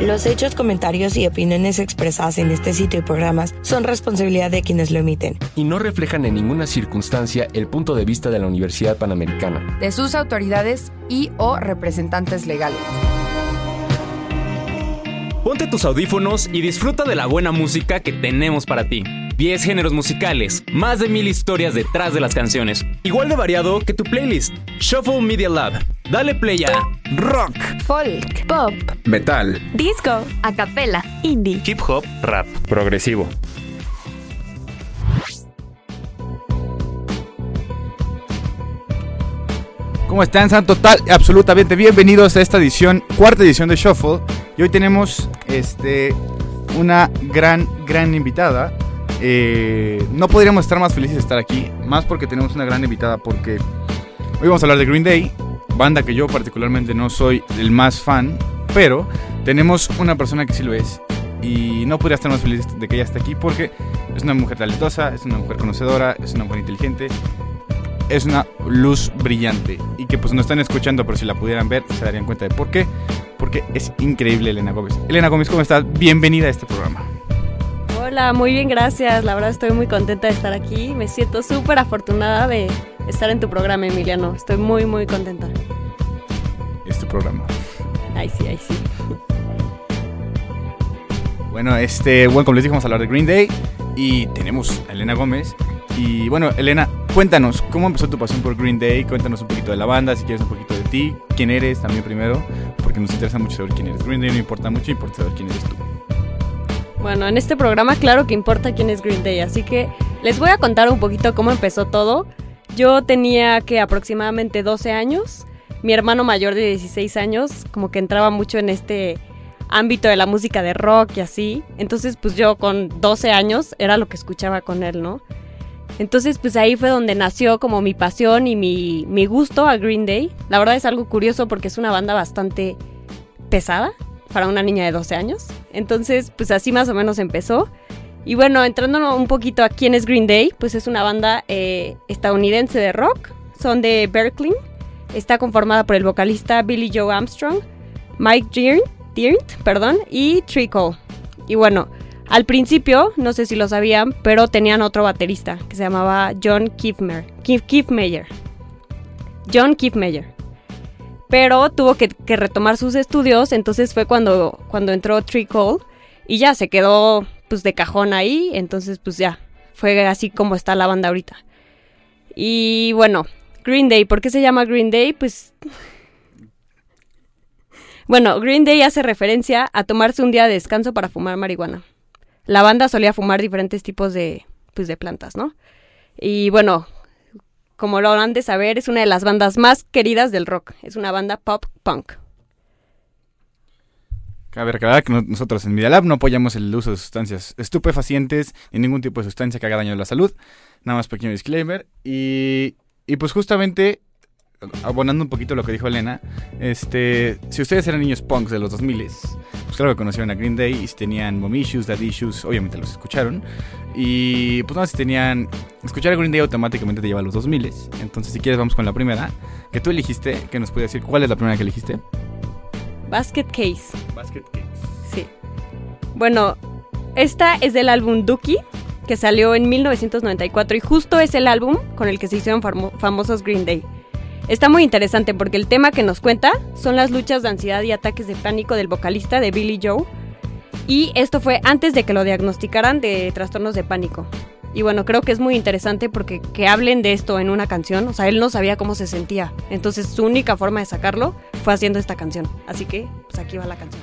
Los hechos, comentarios y opiniones expresadas en este sitio y programas son responsabilidad de quienes lo emiten. Y no reflejan en ninguna circunstancia el punto de vista de la Universidad Panamericana. De sus autoridades y o representantes legales. Ponte tus audífonos y disfruta de la buena música que tenemos para ti. 10 géneros musicales, más de mil historias detrás de las canciones. Igual de variado que tu playlist. Shuffle Media Lab. Dale play a rock, Folk, Pop, Metal, disco, acapella, indie. hip hop, rap, progresivo. ¿Cómo están? Total y absolutamente bienvenidos a esta edición, cuarta edición de Shuffle. Y hoy tenemos este, una gran, gran invitada. Eh, no podríamos estar más felices de estar aquí, más porque tenemos una gran invitada, porque hoy vamos a hablar de Green Day, banda que yo particularmente no soy el más fan, pero tenemos una persona que sí lo es. Y no podría estar más feliz de que ella esté aquí porque es una mujer talentosa, es una mujer conocedora, es una mujer inteligente, es una luz brillante y que pues no están escuchando, pero si la pudieran ver se darían cuenta de por qué. Porque es increíble Elena Gómez. Elena Gómez, ¿cómo estás? Bienvenida a este programa. Hola, muy bien, gracias. La verdad estoy muy contenta de estar aquí. Me siento súper afortunada de estar en tu programa, Emiliano. Estoy muy, muy contenta. Este programa. Ay, sí, ay, sí. Bueno, este, bueno, como les dije, vamos a hablar de Green Day y tenemos a Elena Gómez. Y bueno, Elena, cuéntanos, ¿cómo empezó tu pasión por Green Day? Cuéntanos un poquito de la banda, si quieres un poquito de ti, quién eres también primero, porque nos interesa mucho saber quién eres. Green Day no importa mucho, importa saber quién eres tú. Bueno, en este programa claro que importa quién es Green Day, así que les voy a contar un poquito cómo empezó todo. Yo tenía que aproximadamente 12 años. Mi hermano mayor de 16 años como que entraba mucho en este ámbito de la música de rock y así. Entonces pues yo con 12 años era lo que escuchaba con él, ¿no? Entonces pues ahí fue donde nació como mi pasión y mi, mi gusto a Green Day. La verdad es algo curioso porque es una banda bastante pesada para una niña de 12 años. Entonces pues así más o menos empezó. Y bueno, entrando un poquito a quién es Green Day, pues es una banda eh, estadounidense de rock. Son de Berkeley. Está conformada por el vocalista Billy Joe Armstrong, Mike Dearnt, perdón, y Tree Cole. Y bueno, al principio, no sé si lo sabían, pero tenían otro baterista que se llamaba John Kiefmeyer. John Kiefmeyer. Pero tuvo que, que retomar sus estudios, entonces fue cuando, cuando entró Tree Cole y ya se quedó pues de cajón ahí, entonces pues ya, fue así como está la banda ahorita. Y bueno, Green Day, ¿por qué se llama Green Day? Pues bueno, Green Day hace referencia a tomarse un día de descanso para fumar marihuana. La banda solía fumar diferentes tipos de, pues, de plantas, ¿no? Y bueno, como lo han de saber, es una de las bandas más queridas del rock. Es una banda pop punk. Cabe recordar que no- nosotros en Media Lab no apoyamos el uso de sustancias estupefacientes ni ningún tipo de sustancia que haga daño a la salud. Nada más pequeño disclaimer. Y, y pues justamente, abonando un poquito lo que dijo Elena, este, si ustedes eran niños punks de los 2000, pues claro que conocieron a Green Day y si tenían mom issues, dad issues, obviamente los escucharon. Y pues no, si tenían... Escuchar a Green Day automáticamente te lleva a los 2000. Entonces si quieres vamos con la primera, que tú elegiste, que nos puede decir cuál es la primera que elegiste. Basket Case. Basket Case. Sí. Bueno, esta es del álbum Dookie, que salió en 1994 y justo es el álbum con el que se hicieron famo- famosos Green Day. Está muy interesante porque el tema que nos cuenta son las luchas de ansiedad y ataques de pánico del vocalista de Billy Joe. Y esto fue antes de que lo diagnosticaran de trastornos de pánico. Y bueno, creo que es muy interesante porque que hablen de esto en una canción, o sea, él no sabía cómo se sentía. Entonces su única forma de sacarlo fue haciendo esta canción. Así que, pues aquí va la canción.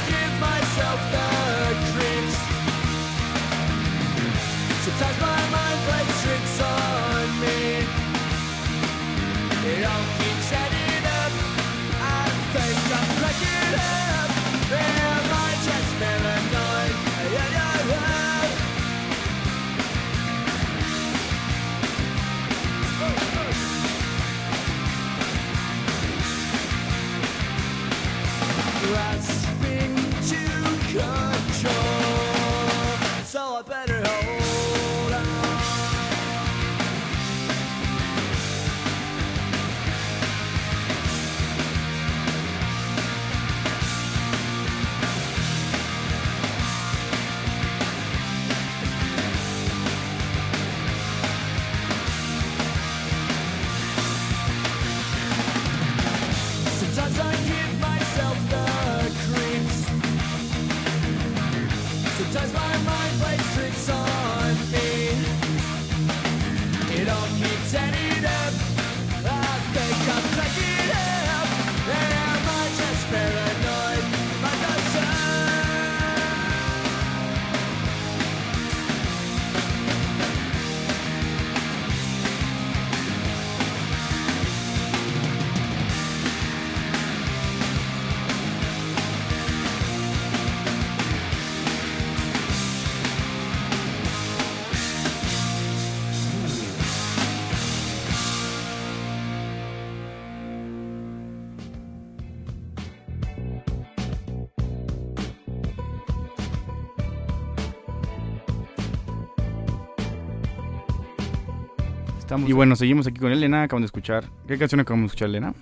Estamos- y bueno, seguimos aquí con Elena. Acabamos de escuchar. ¿Qué canción acabamos de escuchar, Elena?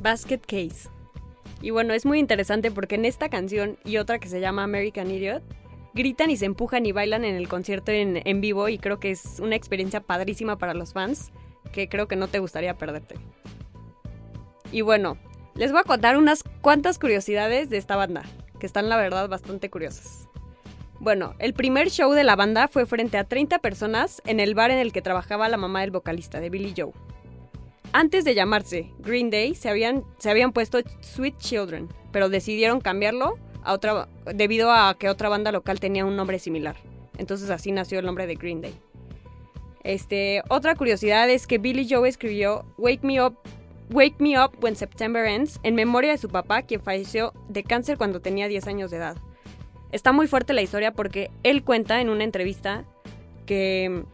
Basket Case. Y bueno, es muy interesante porque en esta canción y otra que se llama American Idiot, gritan y se empujan y bailan en el concierto en, en vivo y creo que es una experiencia padrísima para los fans que creo que no te gustaría perderte. Y bueno, les voy a contar unas cuantas curiosidades de esta banda, que están la verdad bastante curiosas. Bueno, el primer show de la banda fue frente a 30 personas en el bar en el que trabajaba la mamá del vocalista, de Billy Joe. Antes de llamarse Green Day, se habían, se habían puesto Sweet Children, pero decidieron cambiarlo debido a que otra banda local tenía un nombre similar. Entonces así nació el nombre de Green Day. Este, otra curiosidad es que Billy Joe escribió Wake Me Up, Wake Me Up When September Ends en memoria de su papá, quien falleció de cáncer cuando tenía 10 años de edad. Está muy fuerte la historia porque él cuenta en una entrevista que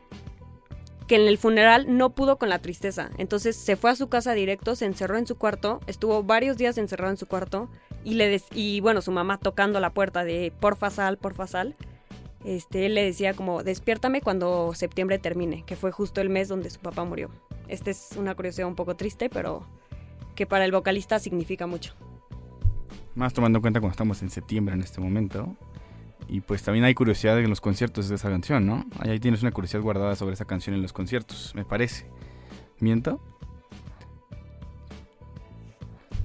que en el funeral no pudo con la tristeza. Entonces se fue a su casa directo, se encerró en su cuarto, estuvo varios días encerrado en su cuarto y le des- y bueno, su mamá tocando la puerta de porfa sal, porfa sal. Este, él le decía como despiértame cuando septiembre termine, que fue justo el mes donde su papá murió. Esta es una curiosidad un poco triste, pero que para el vocalista significa mucho. Más tomando en cuenta cuando estamos en septiembre en este momento. Y pues también hay curiosidad en los conciertos de esa canción, ¿no? Ahí tienes una curiosidad guardada sobre esa canción en los conciertos, me parece. ¿Miento?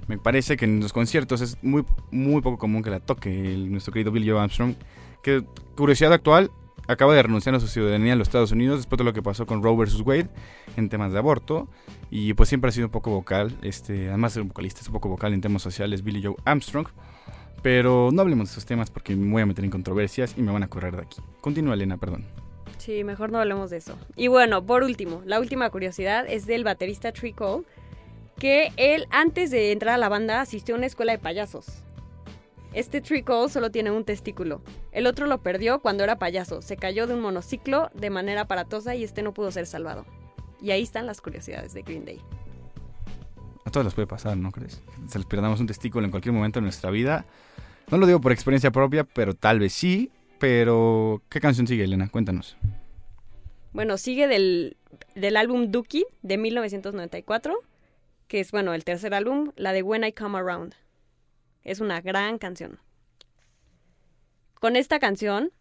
Me parece que en los conciertos es muy, muy poco común que la toque el- nuestro querido Billy Joe Armstrong. Que, curiosidad actual, acaba de renunciar a su ciudadanía en los Estados Unidos después de lo que pasó con Roe vs. Wade en temas de aborto. Y pues siempre ha sido un poco vocal, este, además de ser un vocalista, es un poco vocal en temas sociales, Billy Joe Armstrong. Pero no hablemos de esos temas porque me voy a meter en controversias y me van a correr de aquí. Continúa, Elena, perdón. Sí, mejor no hablemos de eso. Y bueno, por último, la última curiosidad es del baterista Tree Cole, que él antes de entrar a la banda asistió a una escuela de payasos. Este Tree Cole solo tiene un testículo. El otro lo perdió cuando era payaso. Se cayó de un monociclo de manera aparatosa y este no pudo ser salvado. Y ahí están las curiosidades de Green Day. A todos les puede pasar, ¿no crees? Se les perdamos un testículo en cualquier momento de nuestra vida. No lo digo por experiencia propia, pero tal vez sí. Pero, ¿qué canción sigue, Elena? Cuéntanos. Bueno, sigue del, del álbum Dookie de 1994, que es, bueno, el tercer álbum, la de When I Come Around. Es una gran canción. Con esta canción,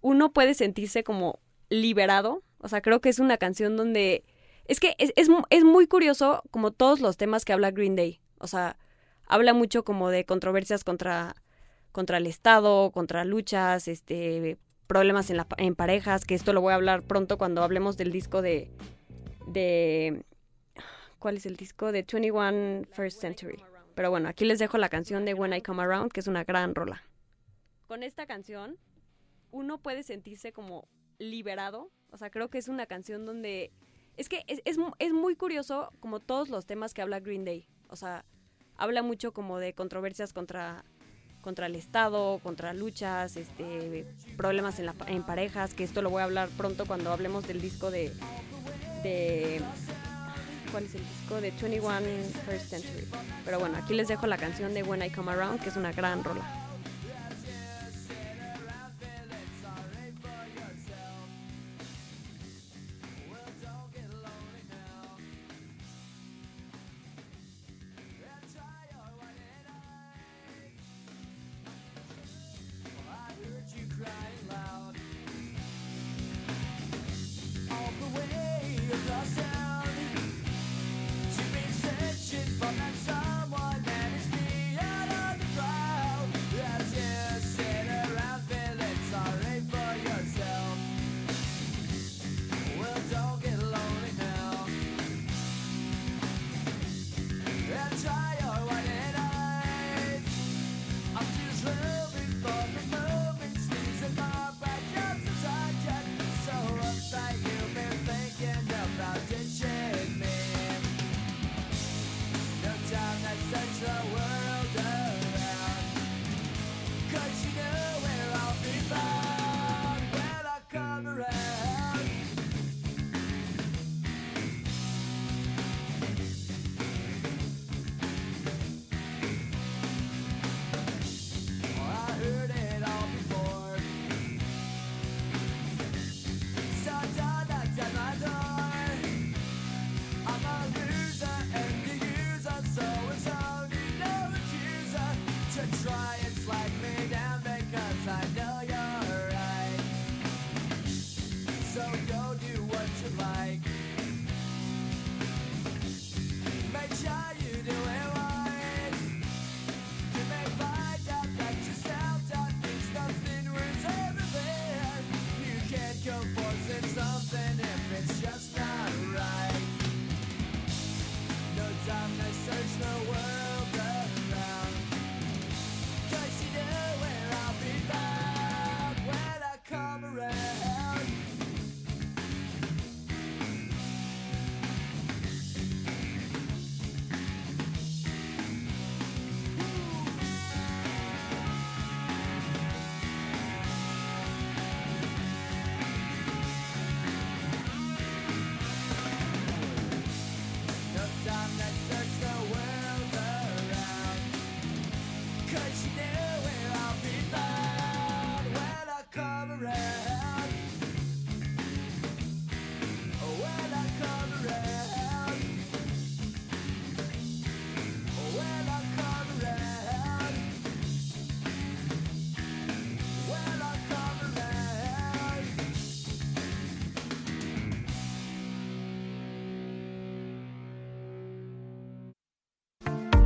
uno puede sentirse como liberado. O sea, creo que es una canción donde... Es que es, es, es muy curioso como todos los temas que habla Green Day. O sea, habla mucho como de controversias contra, contra el Estado, contra luchas, este problemas en, la, en parejas, que esto lo voy a hablar pronto cuando hablemos del disco de... de ¿Cuál es el disco? De 21 First Century. Pero bueno, aquí les dejo la canción de When I Come Around, que es una gran rola. Con esta canción, uno puede sentirse como liberado. O sea, creo que es una canción donde... Es que es, es, es muy curioso como todos los temas que habla Green Day. O sea, habla mucho como de controversias contra, contra el Estado, contra luchas, este, problemas en, la, en parejas, que esto lo voy a hablar pronto cuando hablemos del disco de... de ¿Cuál es el disco? De 21 First Century. Pero bueno, aquí les dejo la canción de When I Come Around, que es una gran rola.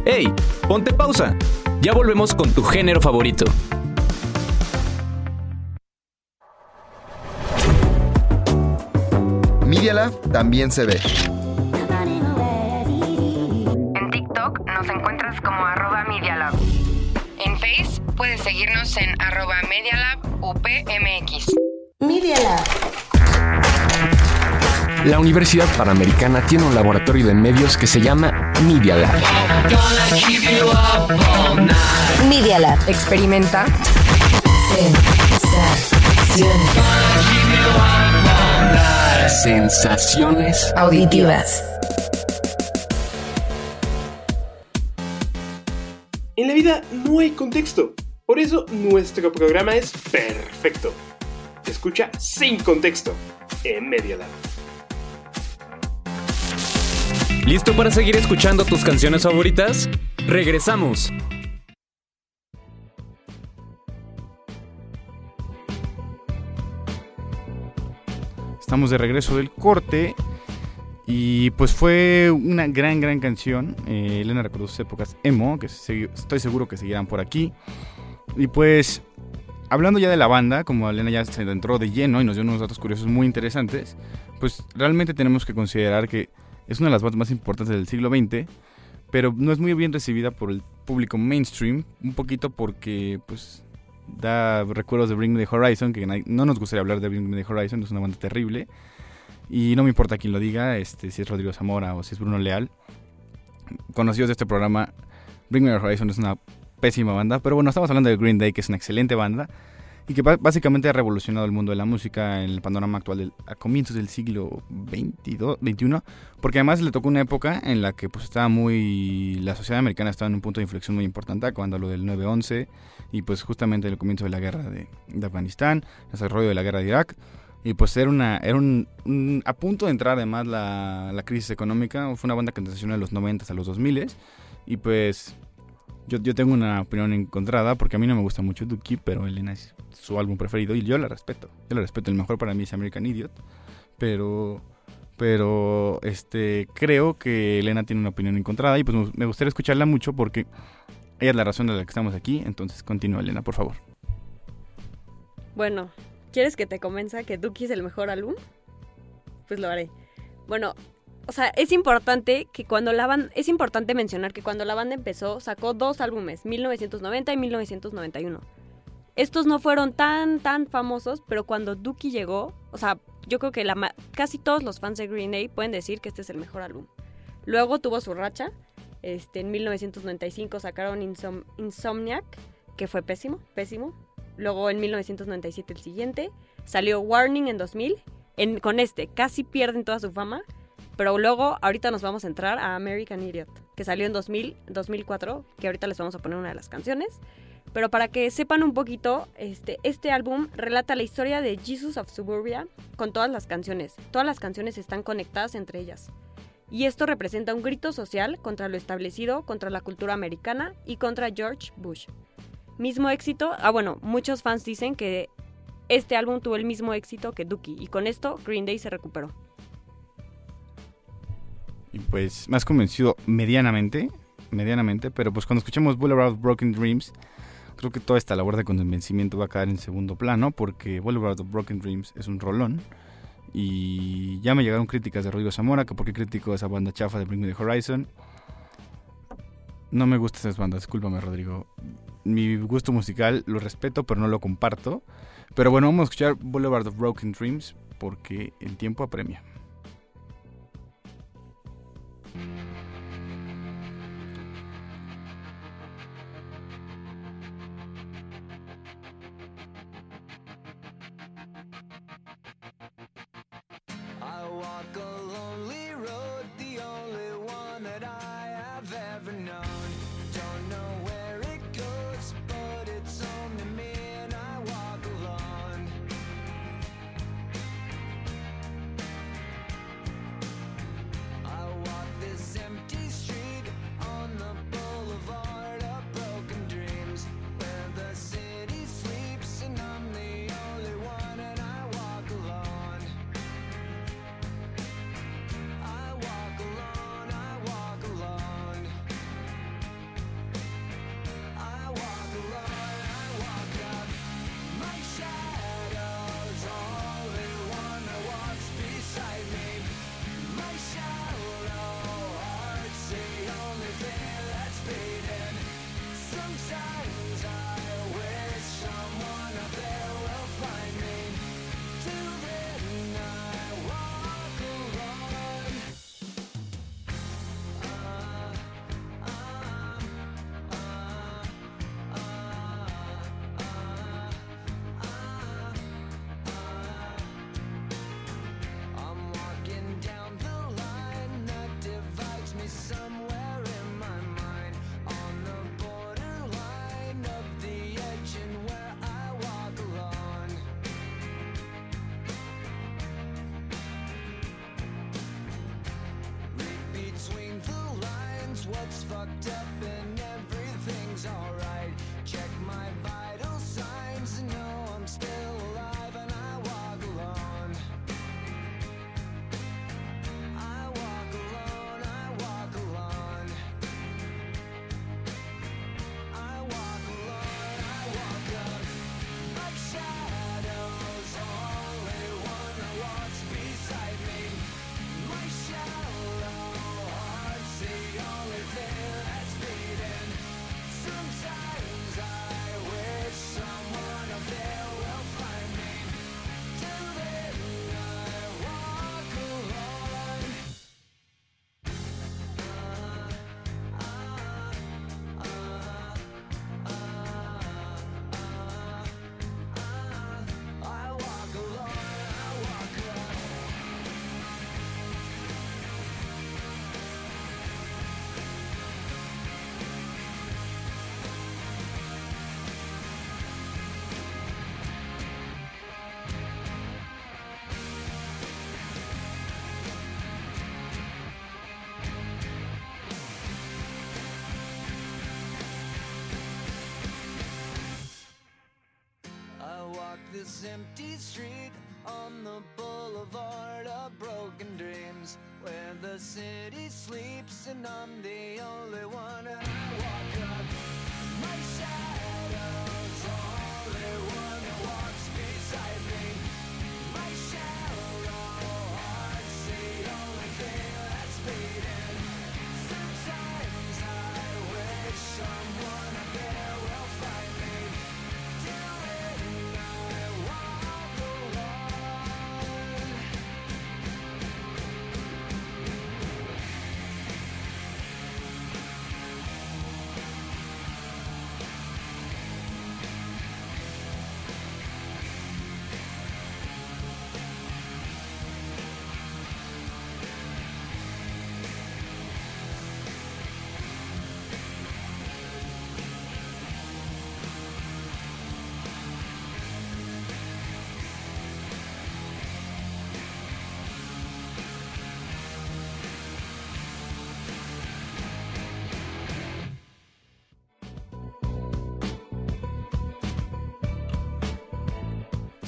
¡Hey! Ponte pausa. Ya volvemos con tu género favorito. Media Lab también se ve. En TikTok nos encuentras como arroba Media Lab. En Face puedes seguirnos en arroba Media Lab UPMX. Media Lab. La Universidad Panamericana tiene un laboratorio de medios que se llama Media Lab. Media Lab. Experimenta. Sensaciones Auditivas. En la vida no hay contexto, por eso nuestro programa es perfecto. Escucha sin contexto en Media Lab. ¿Listo para seguir escuchando tus canciones favoritas? Regresamos. Estamos de regreso del corte. Y pues fue una gran, gran canción. Eh, Elena recordó sus épocas emo, que estoy seguro que seguirán por aquí. Y pues, hablando ya de la banda, como Elena ya se entró de lleno y nos dio unos datos curiosos muy interesantes, pues realmente tenemos que considerar que es una de las bandas más importantes del siglo XX, pero no es muy bien recibida por el público mainstream, un poquito porque pues da recuerdos de Bring Me the Horizon, que no nos gustaría hablar de Bring Me the Horizon, es una banda terrible. Y no me importa quién lo diga, este, si es Rodrigo Zamora o si es Bruno Leal. Conocidos de este programa, Bring Me the Horizon es una pésima banda, pero bueno, estamos hablando de Green Day, que es una excelente banda y que básicamente ha revolucionado el mundo de la música en el panorama actual del- a comienzos del siglo 22, 21, porque además le tocó una época en la que pues estaba muy la sociedad americana estaba en un punto de inflexión muy importante cuando lo del 9/11 y pues justamente el comienzo de la guerra de, de Afganistán, el desarrollo de la guerra de Irak y pues era una era un, a punto de entrar además la, la crisis económica, fue una banda que transicionó de los 90 a los 2000 y pues yo, yo tengo una opinión encontrada porque a mí no me gusta mucho Dookie, pero Elena es su álbum preferido y yo la respeto. Yo la respeto. El mejor para mí es American Idiot, pero pero este creo que Elena tiene una opinión encontrada y pues me- gustaría escucharla mucho porque ella es la razón de la que estamos aquí. Entonces continúa Elena, por favor. Bueno, ¿quieres que te convenza que Dookie es el mejor álbum? Pues lo haré. Bueno, o sea, es importante que cuando la banda, es importante mencionar que cuando la banda empezó sacó dos álbumes, 1990 y 1991. Estos no fueron tan tan famosos, pero cuando Dookie llegó, o sea, yo creo que casi todos los fans de Green Day pueden decir que este es el mejor álbum. Luego tuvo su racha. Este, en 1995 sacaron Insom- Insomniac, que fue pésimo, pésimo. Luego en 1997 el siguiente. Salió Warning en 2000. En, con este casi pierden toda su fama. Pero luego ahorita nos vamos a entrar a American Idiot, que salió en 2000, 2004, que ahorita les vamos a poner una de las canciones. Pero para que sepan un poquito, este, este álbum relata la historia de Jesus of Suburbia con todas las canciones. Todas las canciones están conectadas entre ellas. Y esto representa un grito social contra lo establecido, contra la cultura americana y contra George Bush. Mismo éxito, ah bueno, muchos fans dicen que este álbum tuvo el mismo éxito que Dookie y con esto Green Day se recuperó. Y pues has convencido medianamente, medianamente, pero pues cuando escuchemos Boulevard of Broken Dreams, creo que toda esta labor de convencimiento va a caer en segundo plano porque Boulevard of Broken Dreams es un rolón. Y ya me llegaron críticas de Rodrigo Zamora, que por qué critico esa banda chafa de Bring Me The Horizon. No me gustan esas bandas, discúlpame Rodrigo. Mi gusto musical lo respeto, pero no lo comparto. Pero bueno, vamos a escuchar Boulevard of Broken Dreams porque el tiempo apremia.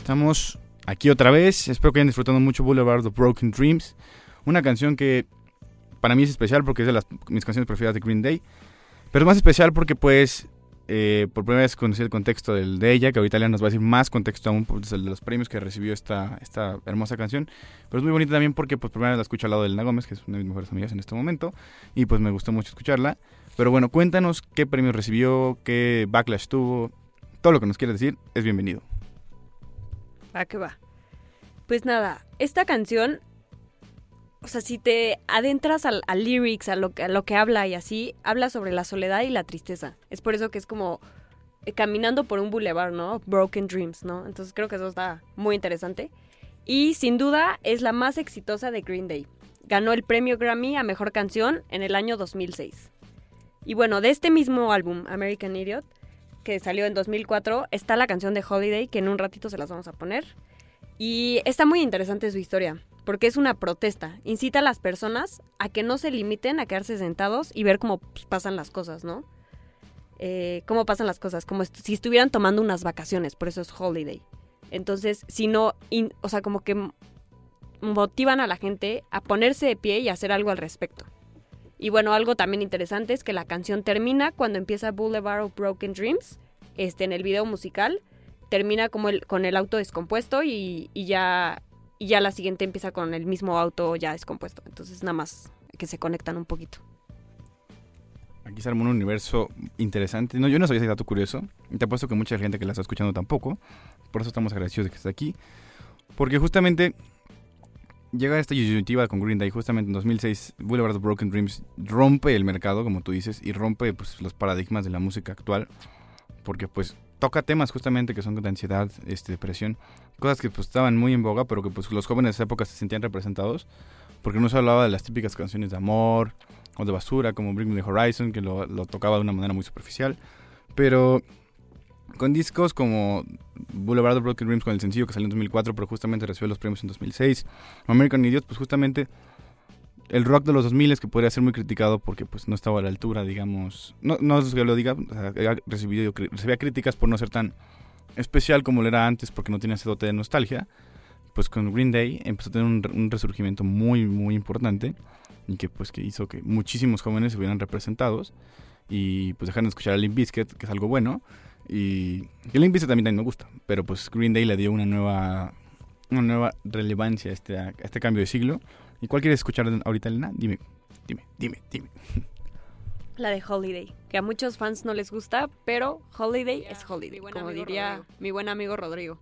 Estamos aquí otra vez. Espero que hayan disfrutado mucho Boulevard of Broken Dreams. Una canción que para mí es especial porque es de las, mis canciones preferidas de Green Day. Pero es más especial porque pues eh, por primera vez conocí el contexto del, de ella, que ahorita ya nos va a decir más contexto aún el de los premios que recibió esta, esta hermosa canción. Pero es muy bonita también porque pues primera vez la escucho al lado de Elena Gómez, que es una de mis mejores amigas en este momento. Y pues me gustó mucho escucharla. Pero bueno, cuéntanos qué premios recibió, qué backlash tuvo. Todo lo que nos quieras decir es bienvenido. Va que va. Pues nada, esta canción, o sea, si te adentras al, lyrics, a lo, a lo que habla y así, habla sobre la soledad y la tristeza. Es por eso que es como eh, caminando por un boulevard, ¿no? Broken Dreams, ¿no? Entonces creo que eso está muy interesante. Y sin duda es la más exitosa de Green Day. Ganó el premio Grammy a Mejor Canción en el año 2006. Y bueno, de este mismo álbum, American Idiot, que salió en 2004, está la canción de Holiday, que en un ratito se las vamos a poner. Y está muy interesante su historia, porque es una protesta. Incita a las personas a que no se limiten a quedarse sentados y ver cómo pues, pasan las cosas, ¿no? Eh, cómo pasan las cosas, como si estuvieran tomando unas vacaciones, por eso es holiday. Entonces, si no, o sea, como que motivan a la gente a ponerse de pie y hacer algo al respecto. Y bueno, algo también interesante es que la canción termina cuando empieza Boulevard of Broken Dreams, este, en el video musical, termina como el, con el auto descompuesto y, y ya, y ya la siguiente empieza con el mismo auto ya descompuesto. Entonces nada más que se conectan un poquito. Aquí se armó un universo interesante. No, yo no sabía ese dato curioso. Te apuesto que mucha gente que la está escuchando tampoco. Por eso estamos agradecidos de que estés aquí. Porque justamente llega esta disyuntiva con Green Day. Justamente en 2006, Boulevard of Broken Dreams rompe el mercado, como tú dices, y rompe pues, los paradigmas de la música actual. Porque pues toca temas justamente que son de ansiedad, este, depresión. Cosas que pues estaban muy en boga, pero que pues los jóvenes de esa época se sentían representados. Porque no se hablaba de las típicas canciones de amor o de basura, como Bring Me the Horizon, que lo, lo tocaba de una manera muy superficial. Pero con discos como Boulevard of Broken Dreams, con el sencillo que salió en 2004, pero justamente recibió los premios en 2006. o American Idiot, pues justamente el rock de los 2000 es que podría ser muy criticado porque pues no estaba a la altura, digamos. No, no es que lo diga, o sea, recibido, recibía críticas por no ser tan especial como lo era antes porque no tenía ese dote de nostalgia. Pues con Green Day empezó a tener un, un resurgimiento muy, muy importante y que pues que hizo que muchísimos jóvenes se vieran representados y pues dejaron de escuchar a Limp Bizkit, que es algo bueno. Y Limp Bizkit también, también me gusta, pero pues Green Day le dio una nueva una nueva relevancia a este, a este cambio de siglo. ¿Y cuál quieres escuchar ahorita, Elena? Dime, dime, dime, dime. La de Holiday, que a muchos fans no les gusta, pero Holiday es Holiday, como diría Rodrigo. mi buen amigo Rodrigo.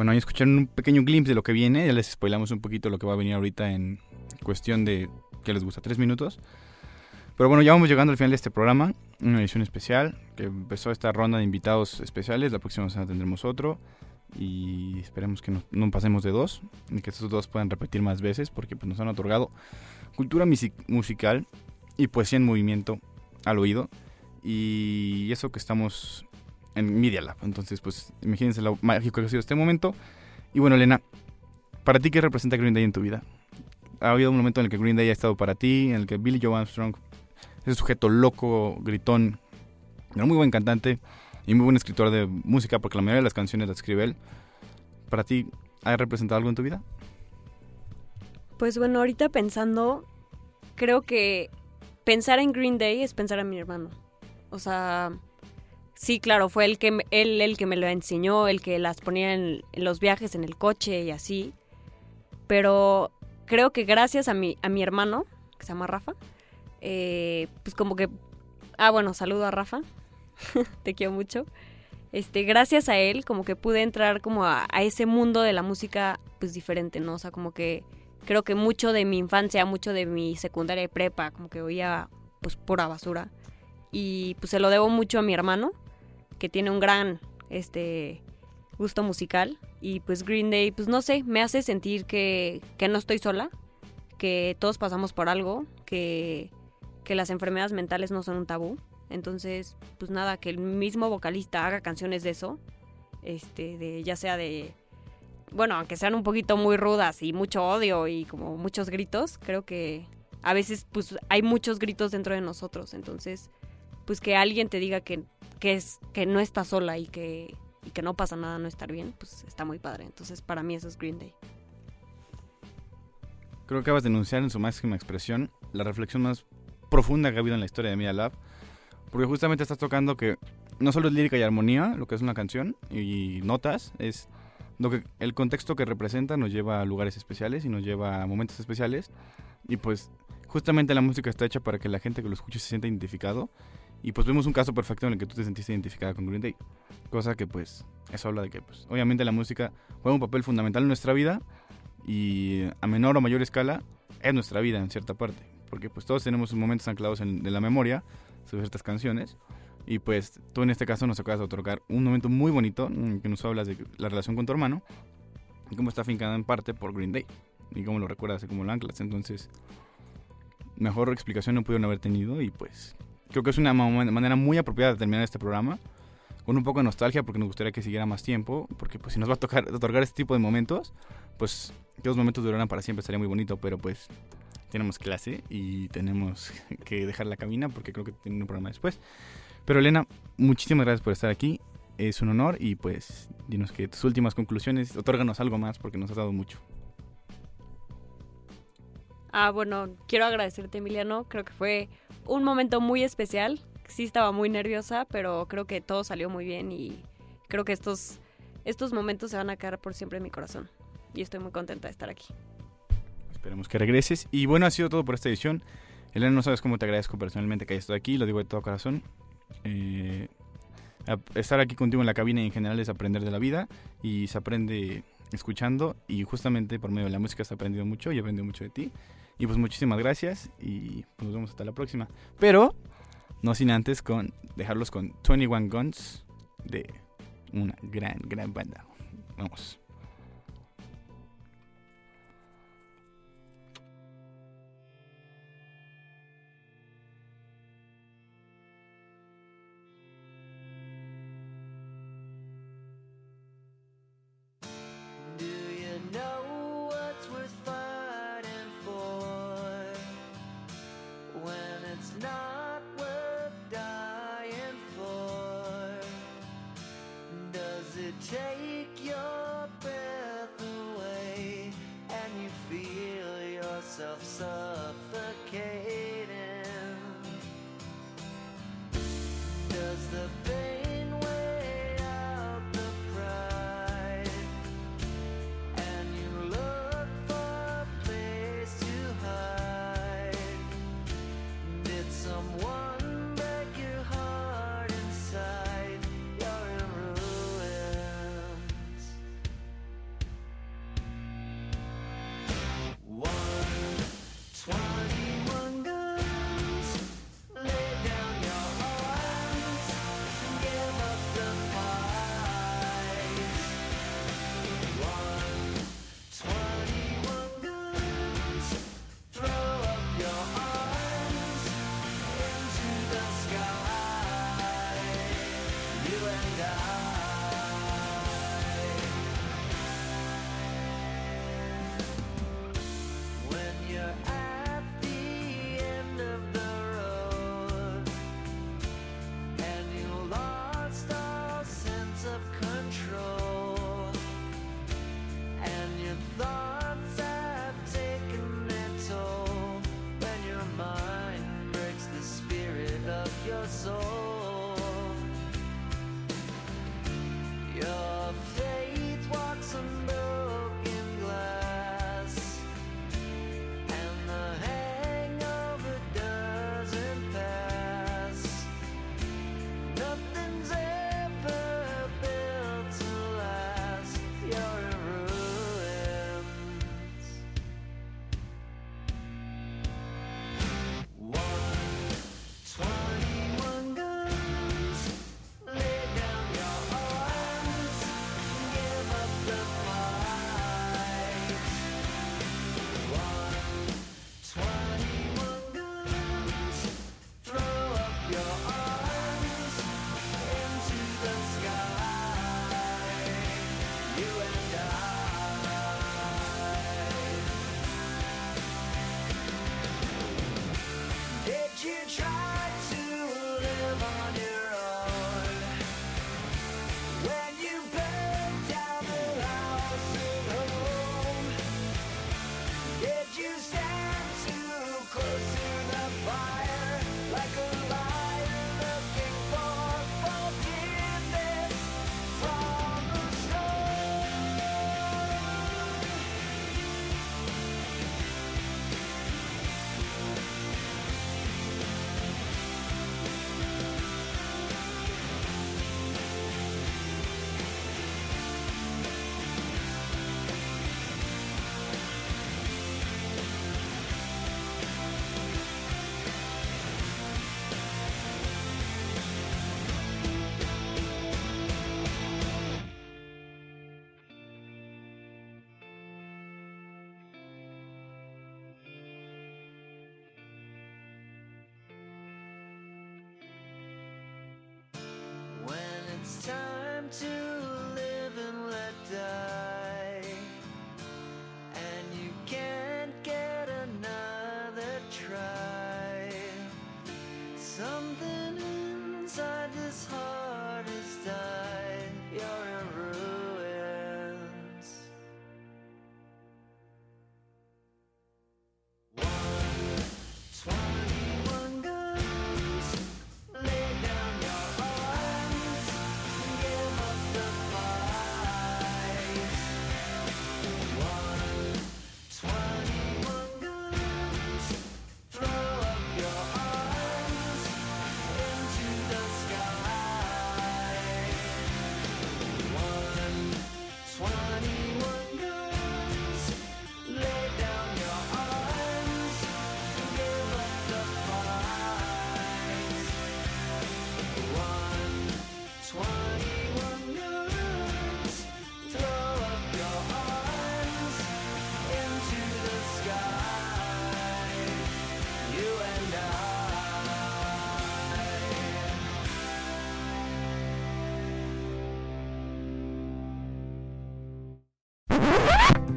Bueno, ahí escucharon un pequeño glimpse de lo que viene. Ya les spoilamos un poquito lo que va a venir ahorita en cuestión de, ¿qué les gusta? ¿Tres minutos? Pero bueno, ya vamos llegando al final de este programa. Una edición especial que empezó esta ronda de invitados especiales. La próxima semana tendremos otro. Y esperemos que no, no pasemos de dos. Y que estos dos puedan repetir más veces porque pues, nos han otorgado cultura music- musical y poesía en movimiento al oído. Y eso que estamos en Media Lab. Entonces, pues imagínense lo mágico que ha sido este momento. Y bueno, Elena, ¿para ti qué representa Green Day en tu vida? ¿Ha habido un momento en el que Green Day ha estado para ti, en el que Billy Joe Armstrong, ese sujeto loco, gritón, era muy buen cantante y muy buen escritor de música, porque la mayoría de las canciones las escribe él, ¿para ti ha representado algo en tu vida? Pues bueno, ahorita pensando, creo que pensar en Green Day es pensar en mi hermano. O sea, sí, claro, fue el que él el que me lo enseñó, el que las ponía en, los viajes en el coche y así. Pero creo que gracias a mi, a mi hermano, que se llama Rafa, eh, pues como que... Ah, bueno, saludo a Rafa. Te quiero mucho. Este, gracias a él, como que pude entrar como a, a ese mundo de la música, pues diferente, ¿no? O sea, como que creo que mucho de mi infancia, mucho de mi secundaria y prepa, como que oía pues pura basura. Y pues se lo debo mucho a mi hermano, que tiene un gran este gusto musical. Y pues Green Day, pues no sé, me hace sentir que, que no estoy sola, que todos pasamos por algo, que, que las enfermedades mentales no son un tabú. Entonces, pues nada, que el mismo vocalista haga canciones de eso, este, de ya sea de bueno, aunque sean un poquito muy rudas y mucho odio y como muchos gritos, creo que a veces pues hay muchos gritos dentro de nosotros, entonces pues que alguien te diga que, que es que no estás sola y que y que no pasa nada no estar bien, pues está muy padre. Entonces, para mí eso es Green Day. Creo que acabas de denunciar en su máxima expresión la reflexión más profunda que ha habido en la historia de Media Lab. Porque justamente estás tocando que no solo es lírica y armonía, lo que es una canción, y notas, es lo que el contexto que representa nos lleva a lugares especiales y nos lleva a momentos especiales. Y pues justamente la música está hecha para que la gente que lo escuche se sienta identificado. Y pues vemos un caso perfecto en el que tú te sentiste identificada con Green Day. Cosa que pues eso habla de que pues obviamente la música juega un papel fundamental en nuestra vida y a menor o mayor escala es nuestra vida en cierta parte. Porque pues todos tenemos momentos anclados en, de la memoria sobre ciertas canciones. Y pues tú en este caso nos acabas de otorgar un momento muy bonito en que nos hablas de la relación con tu hermano y cómo está afincada en parte por Green Day y cómo lo recuerdas y cómo lo anclas. Entonces, mejor explicación no pudieron haber tenido y pues creo que es una ma- manera muy apropiada de terminar este programa con un poco de nostalgia porque nos gustaría que siguiera más tiempo porque pues si nos va a tocar otorgar este tipo de momentos pues que los momentos duraran para siempre estaría muy bonito pero pues tenemos clase y tenemos que dejar la cabina porque creo que tiene un programa después. Pero Elena muchísimas gracias por estar aquí. Es un honor y pues dinos que tus últimas conclusiones otórganos algo más porque nos has dado mucho Ah, bueno, quiero agradecerte, Emiliano. Creo que fue un momento muy especial. Sí estaba muy nerviosa, pero creo que todo salió muy bien y creo que estos, estos momentos se van a quedar por siempre en mi corazón. Y estoy muy contenta de estar aquí. Esperemos que regreses. Y bueno, ha sido todo por esta edición. Elena, no sabes cómo te agradezco personalmente que hayas estado aquí, lo digo de todo corazón. Eh, estar aquí contigo en la cabina y en general es aprender de la vida y se aprende escuchando y justamente por medio de la música se ha aprendido mucho y he aprendido mucho de ti. Y pues muchísimas gracias y pues nos vemos hasta la próxima. Pero no sin antes con dejarlos con 21 Guns de una gran, gran banda. Vamos. no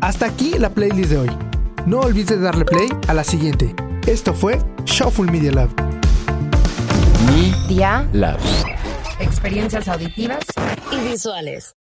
Hasta aquí la playlist de hoy. No olvides darle play a la siguiente. Esto fue Shuffle Media Lab. Media Lab. Experiencias auditivas y visuales.